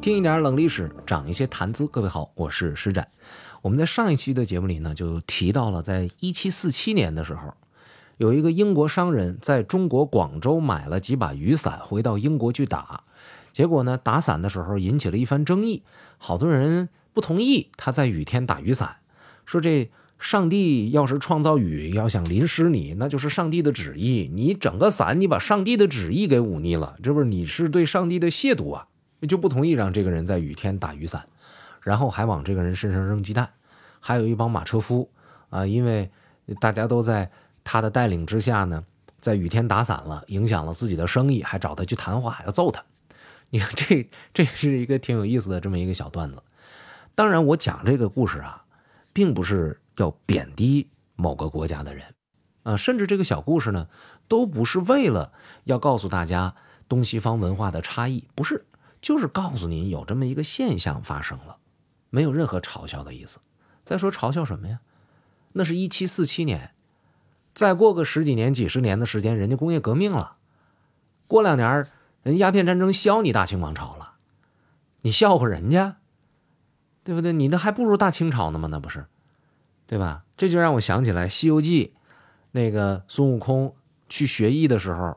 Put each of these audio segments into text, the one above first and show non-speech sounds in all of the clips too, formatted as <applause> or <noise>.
听一点冷历史，长一些谈资。各位好，我是施展。我们在上一期的节目里呢，就提到了，在一七四七年的时候，有一个英国商人在中国广州买了几把雨伞，回到英国去打。结果呢，打伞的时候引起了一番争议，好多人不同意他在雨天打雨伞，说这上帝要是创造雨，要想淋湿你，那就是上帝的旨意。你整个伞，你把上帝的旨意给忤逆了，这不是你是对上帝的亵渎啊？就不同意让这个人在雨天打雨伞，然后还往这个人身上扔鸡蛋。还有一帮马车夫啊，因为大家都在他的带领之下呢，在雨天打伞了，影响了自己的生意，还找他去谈话，要揍他。<laughs> 你看，这这是一个挺有意思的这么一个小段子。当然，我讲这个故事啊，并不是要贬低某个国家的人啊，甚至这个小故事呢，都不是为了要告诉大家东西方文化的差异，不是。就是告诉您有这么一个现象发生了，没有任何嘲笑的意思。再说嘲笑什么呀？那是一七四七年，再过个十几年、几十年的时间，人家工业革命了，过两年人鸦片战争消你大清王朝了，你笑话人家，对不对？你那还不如大清朝呢吗？那不是，对吧？这就让我想起来《西游记》，那个孙悟空去学艺的时候，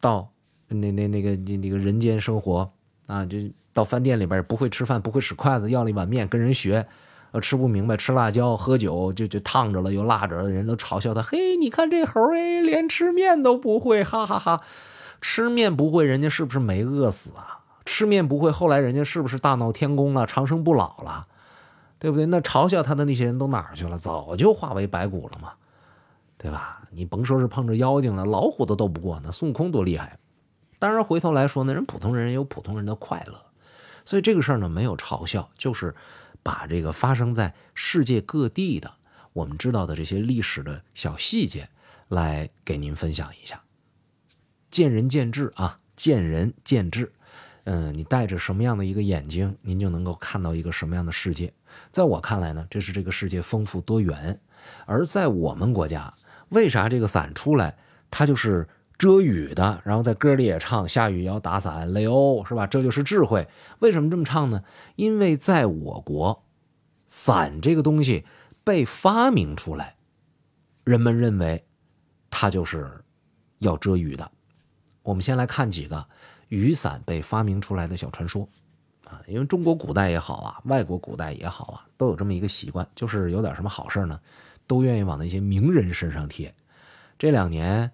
到那那那个那个人间生活。啊，就到饭店里边不会吃饭，不会使筷子，要了一碗面跟人学，呃，吃不明白，吃辣椒，喝酒就就烫着了又辣着了，人都嘲笑他，嘿，你看这猴哎，连吃面都不会，哈哈哈，吃面不会，人家是不是没饿死啊？吃面不会，后来人家是不是大闹天宫了，长生不老了，对不对？那嘲笑他的那些人都哪儿去了？早就化为白骨了嘛，对吧？你甭说是碰着妖精了，老虎都斗不过，那孙悟空多厉害！当然，回头来说呢，人普通人有普通人的快乐，所以这个事儿呢没有嘲笑，就是把这个发生在世界各地的我们知道的这些历史的小细节来给您分享一下。见仁见智啊，见仁见智。嗯，你带着什么样的一个眼睛，您就能够看到一个什么样的世界。在我看来呢，这是这个世界丰富多元。而在我们国家，为啥这个伞出来，它就是？遮雨的，然后在歌里也唱下雨要打伞，雷欧是吧？这就是智慧。为什么这么唱呢？因为在我国，伞这个东西被发明出来，人们认为它就是要遮雨的。我们先来看几个雨伞被发明出来的小传说啊，因为中国古代也好啊，外国古代也好啊，都有这么一个习惯，就是有点什么好事呢，都愿意往那些名人身上贴。这两年。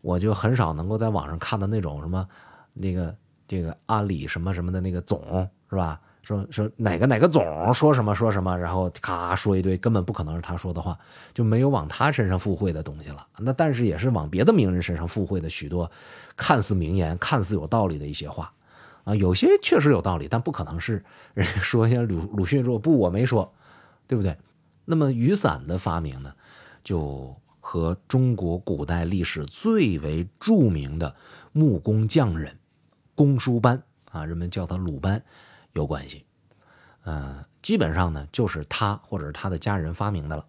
我就很少能够在网上看到那种什么，那个这个阿里什么什么的那个总是吧？说说哪个哪个总说什么说什么，然后咔说一堆根本不可能是他说的话，就没有往他身上附会的东西了。那但是也是往别的名人身上附会的许多看似名言、看似有道理的一些话啊，有些确实有道理，但不可能是人家说像鲁鲁迅说不我没说，对不对？那么雨伞的发明呢，就。和中国古代历史最为著名的木工匠人公输班啊，人们叫他鲁班，有关系。呃，基本上呢，就是他或者是他的家人发明的了。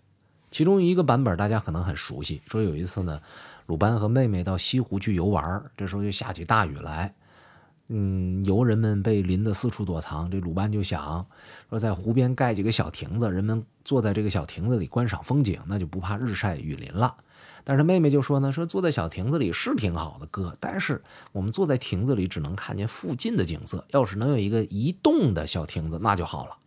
其中一个版本大家可能很熟悉，说有一次呢，鲁班和妹妹到西湖去游玩，这时候就下起大雨来。嗯，游人们被淋得四处躲藏，这鲁班就想说，在湖边盖几个小亭子，人们坐在这个小亭子里观赏风景，那就不怕日晒雨淋了。但是妹妹就说呢，说坐在小亭子里是挺好的，哥，但是我们坐在亭子里只能看见附近的景色，要是能有一个移动的小亭子，那就好了。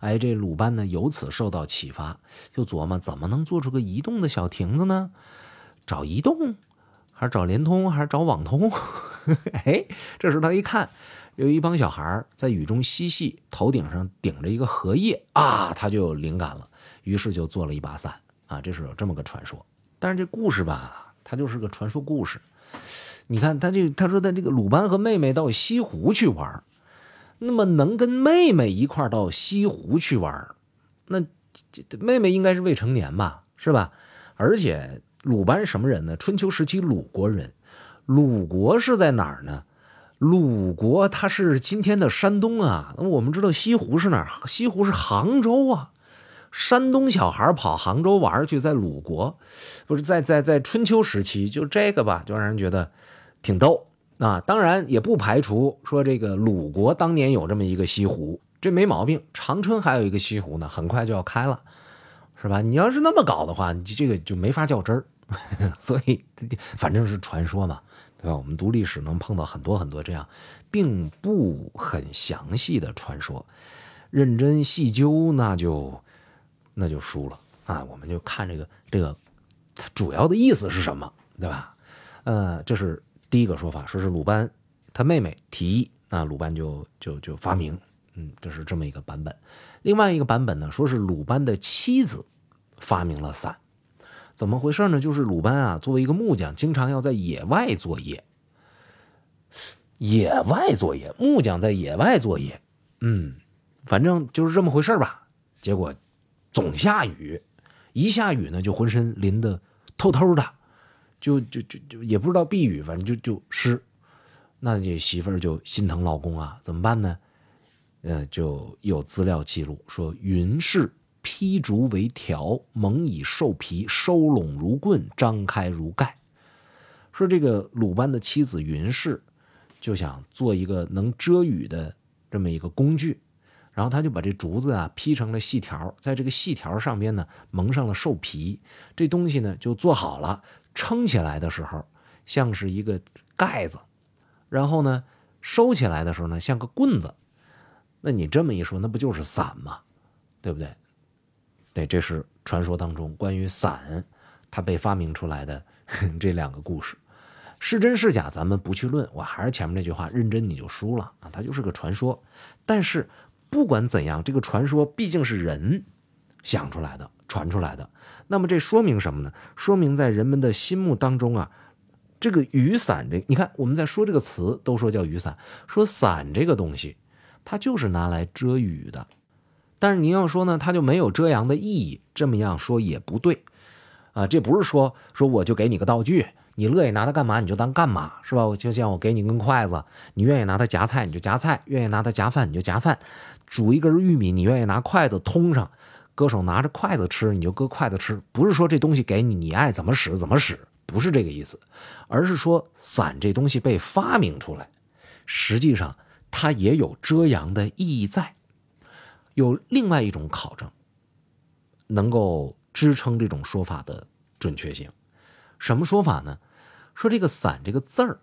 哎，这鲁班呢由此受到启发，就琢磨怎么能做出个移动的小亭子呢？找移动。还是找联通，还是找网通？<laughs> 哎，这时候他一看，有一帮小孩在雨中嬉戏，头顶上顶着一个荷叶啊，他就有灵感了，于是就做了一把伞啊。这是有这么个传说，但是这故事吧，它就是个传说故事。你看，他这他说的这个鲁班和妹妹到西湖去玩，那么能跟妹妹一块到西湖去玩，那妹妹应该是未成年吧，是吧？而且。鲁班什么人呢？春秋时期鲁国人，鲁国是在哪儿呢？鲁国它是今天的山东啊。那我们知道西湖是哪儿？西湖是杭州啊。山东小孩跑杭州玩去，在鲁国，不是在在在春秋时期，就这个吧，就让人觉得挺逗，啊，当然也不排除说这个鲁国当年有这么一个西湖，这没毛病。长春还有一个西湖呢，很快就要开了，是吧？你要是那么搞的话，你这个就没法较真儿。<laughs> 所以反正是传说嘛，对吧？我们读历史能碰到很多很多这样并不很详细的传说，认真细究那就那就输了啊！我们就看这个这个它主要的意思是什么，对吧？呃，这是。第一个说法说是鲁班他妹妹提议，那鲁班就就就发明，嗯，这是这么一个版本。另外一个版本呢，说是鲁班的妻子发明了伞，怎么回事呢？就是鲁班啊，作为一个木匠，经常要在野外作业。野外作业，木匠在野外作业，嗯，反正就是这么回事吧。结果总下雨，一下雨呢，就浑身淋得透透的。就就就就也不知道避雨，反正就就湿，那这媳妇儿就心疼老公啊，怎么办呢？呃，就有资料记录说，云氏劈竹为条，蒙以兽皮，收拢如棍，张开如盖。说这个鲁班的妻子云氏就想做一个能遮雨的这么一个工具，然后他就把这竹子啊劈成了细条，在这个细条上边呢蒙上了兽皮，这东西呢就做好了。撑起来的时候像是一个盖子，然后呢收起来的时候呢像个棍子。那你这么一说，那不就是伞吗？对不对？对，这是传说当中关于伞它被发明出来的 <laughs> 这两个故事，是真是假咱们不去论。我还是前面那句话，认真你就输了啊！它就是个传说。但是不管怎样，这个传说毕竟是人想出来的。传出来的，那么这说明什么呢？说明在人们的心目当中啊，这个雨伞这，你看我们在说这个词，都说叫雨伞，说伞这个东西，它就是拿来遮雨的。但是您要说呢，它就没有遮阳的意义，这么样说也不对啊。这不是说说我就给你个道具，你乐意拿它干嘛你就当干嘛，是吧？就像我给你根筷子，你愿意拿它夹菜你就夹菜，愿意拿它夹饭你就夹饭，煮一根玉米你愿意拿筷子通上。歌手拿着筷子吃，你就搁筷子吃，不是说这东西给你，你爱怎么使怎么使，不是这个意思，而是说伞这东西被发明出来，实际上它也有遮阳的意义在。有另外一种考证，能够支撑这种说法的准确性。什么说法呢？说这个“伞”这个字儿，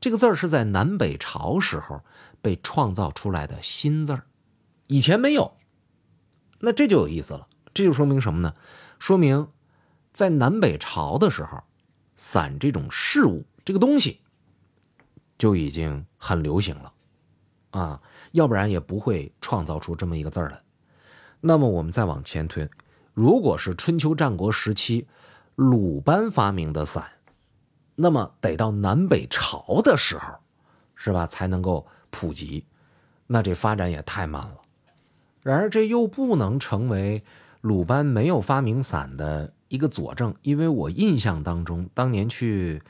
这个字儿是在南北朝时候被创造出来的新字儿，以前没有。那这就有意思了，这就说明什么呢？说明在南北朝的时候，伞这种事物、这个东西就已经很流行了啊，要不然也不会创造出这么一个字儿来。那么我们再往前推，如果是春秋战国时期鲁班发明的伞，那么得到南北朝的时候，是吧，才能够普及，那这发展也太慢了。然而，这又不能成为鲁班没有发明伞的一个佐证，因为我印象当中，当年去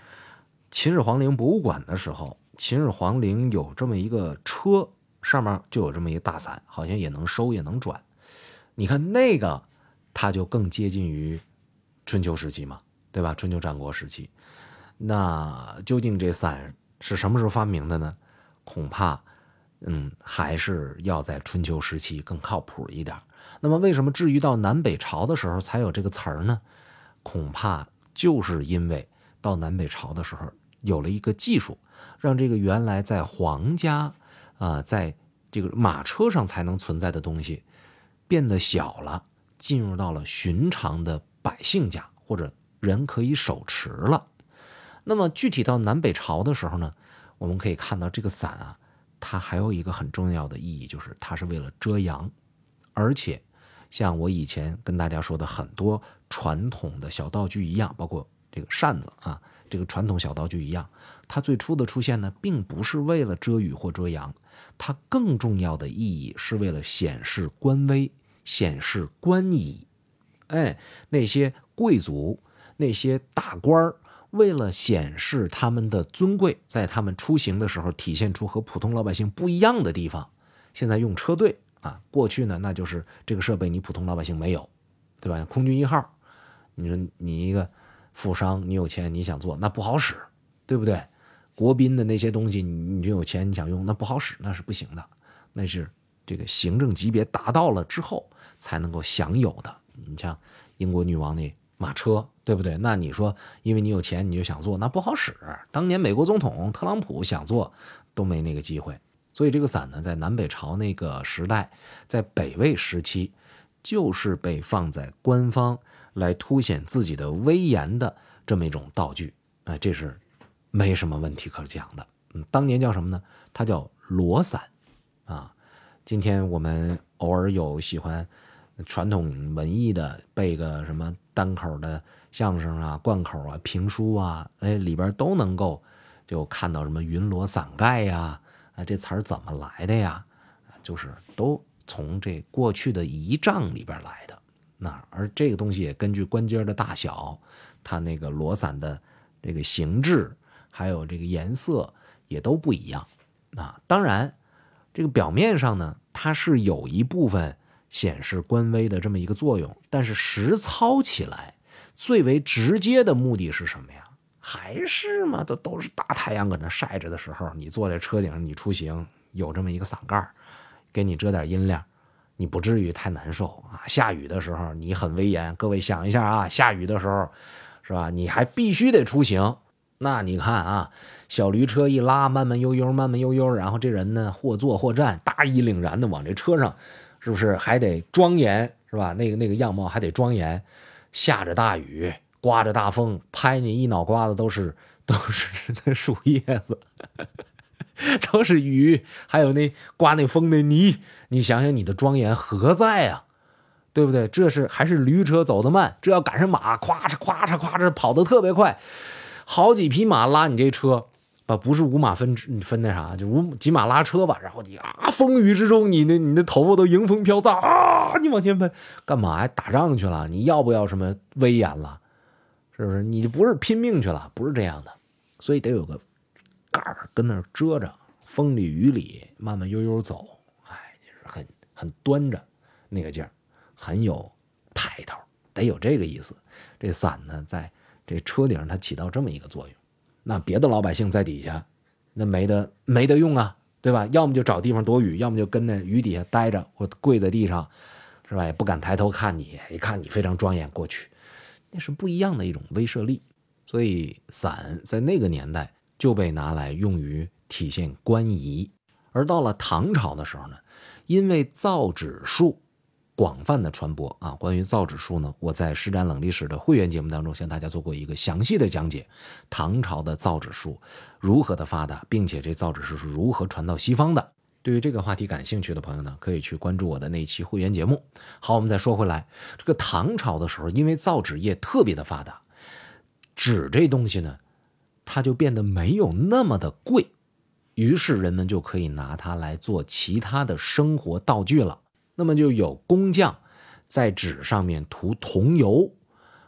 秦始皇陵博物馆的时候，秦始皇陵有这么一个车，上面就有这么一大伞，好像也能收也能转。你看那个，它就更接近于春秋时期嘛，对吧？春秋战国时期，那究竟这伞是什么时候发明的呢？恐怕。嗯，还是要在春秋时期更靠谱一点。那么，为什么至于到南北朝的时候才有这个词儿呢？恐怕就是因为到南北朝的时候有了一个技术，让这个原来在皇家啊，在这个马车上才能存在的东西变得小了，进入到了寻常的百姓家或者人可以手持了。那么，具体到南北朝的时候呢，我们可以看到这个伞啊。它还有一个很重要的意义，就是它是为了遮阳，而且像我以前跟大家说的很多传统的小道具一样，包括这个扇子啊，这个传统小道具一样，它最初的出现呢，并不是为了遮雨或遮阳，它更重要的意义是为了显示官威、显示官仪。哎，那些贵族、那些大官儿。为了显示他们的尊贵，在他们出行的时候体现出和普通老百姓不一样的地方，现在用车队啊，过去呢那就是这个设备你普通老百姓没有，对吧？空军一号，你说你一个富商，你有钱，你想做那不好使，对不对？国宾的那些东西，你你就有钱你想用，那不好使，那是不行的，那是这个行政级别达到了之后才能够享有的。你像英国女王那马车，对不对？那你说，因为你有钱你就想做，那不好使。当年美国总统特朗普想做都没那个机会。所以这个伞呢，在南北朝那个时代，在北魏时期，就是被放在官方来凸显自己的威严的这么一种道具。哎，这是没什么问题可讲的。嗯，当年叫什么呢？它叫罗伞啊。今天我们偶尔有喜欢传统文艺的，背个什么单口的相声啊、贯口啊、评书啊，哎，里边都能够就看到什么云罗伞盖呀。啊，这词儿怎么来的呀？就是都从这过去的仪仗里边来的。那而这个东西也根据关节的大小，它那个罗伞的这个形制，还有这个颜色也都不一样。啊，当然，这个表面上呢，它是有一部分显示官威的这么一个作用，但是实操起来，最为直接的目的是什么呀？还是嘛，都都是大太阳搁那晒着的时候，你坐在车顶上，你出行有这么一个伞盖给你遮点阴凉，你不至于太难受啊。下雨的时候，你很威严。各位想一下啊，下雨的时候，是吧？你还必须得出行，那你看啊，小驴车一拉，慢慢悠悠，慢慢悠悠，然后这人呢，或坐或站，大义凛然的往这车上，是不是还得庄严，是吧？那个那个样貌还得庄严。下着大雨。刮着大风，拍你一脑瓜子都是都是 <laughs> 那树叶子，<laughs> 都是雨，还有那刮那风那泥，你想想你的庄严何在啊？对不对？这是还是驴车走得慢，这要赶上马，咵嚓咵嚓咵嚓跑得特别快，好几匹马拉你这车，把不是五马分分那啥，就五几马拉车吧，然后你啊，风雨之中，你那你的头发都迎风飘散啊，你往前奔，干嘛呀？打仗去了？你要不要什么威严了？是不是你不是拼命去了？不是这样的，所以得有个盖儿跟那儿遮着，风里雨里慢慢悠悠走，哎，就是很很端着那个劲儿，很有派头，得有这个意思。这伞呢，在这车顶上它起到这么一个作用，那别的老百姓在底下，那没得没得用啊，对吧？要么就找地方躲雨，要么就跟那雨底下待着，或跪在地上，是吧？也不敢抬头看你，一看你非常庄严，过去。那是不一样的一种威慑力，所以伞在那个年代就被拿来用于体现官仪。而到了唐朝的时候呢，因为造纸术广泛的传播啊，关于造纸术呢，我在施展冷历史的会员节目当中向大家做过一个详细的讲解，唐朝的造纸术如何的发达，并且这造纸术是如何传到西方的。对于这个话题感兴趣的朋友呢，可以去关注我的那期会员节目。好，我们再说回来，这个唐朝的时候，因为造纸业特别的发达，纸这东西呢，它就变得没有那么的贵，于是人们就可以拿它来做其他的生活道具了。那么就有工匠在纸上面涂桐油，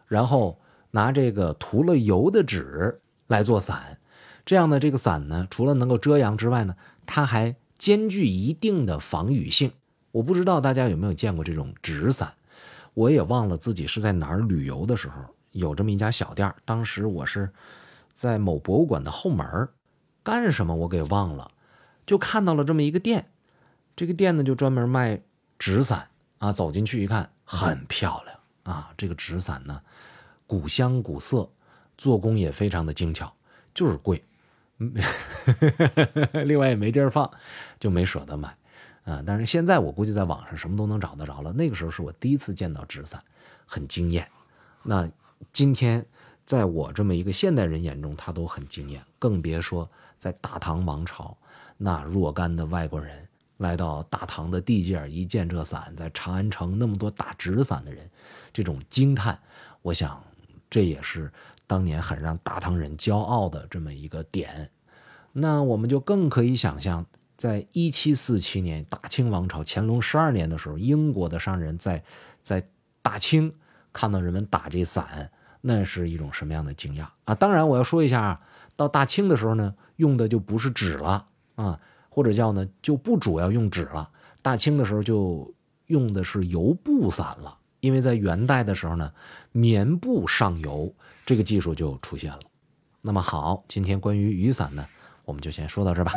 然后拿这个涂了油的纸来做伞。这样的这个伞呢，除了能够遮阳之外呢，它还兼具一定的防雨性，我不知道大家有没有见过这种纸伞，我也忘了自己是在哪儿旅游的时候有这么一家小店当时我是在某博物馆的后门干什么我给忘了，就看到了这么一个店，这个店呢就专门卖纸伞啊，走进去一看很漂亮啊，这个纸伞呢古香古色，做工也非常的精巧，就是贵。<laughs> 另外也没地儿放，就没舍得买，啊！但是现在我估计在网上什么都能找得着了。那个时候是我第一次见到纸伞，很惊艳。那今天在我这么一个现代人眼中，他都很惊艳，更别说在大唐王朝，那若干的外国人来到大唐的地界一见这伞，在长安城那么多打纸伞的人，这种惊叹，我想这也是。当年很让大唐人骄傲的这么一个点，那我们就更可以想象，在一七四七年大清王朝乾隆十二年的时候，英国的商人在在大清看到人们打这伞，那是一种什么样的惊讶啊！当然，我要说一下，到大清的时候呢，用的就不是纸了啊，或者叫呢就不主要用纸了，大清的时候就用的是油布伞了。因为在元代的时候呢，棉布上油这个技术就出现了。那么好，今天关于雨伞呢，我们就先说到这儿吧。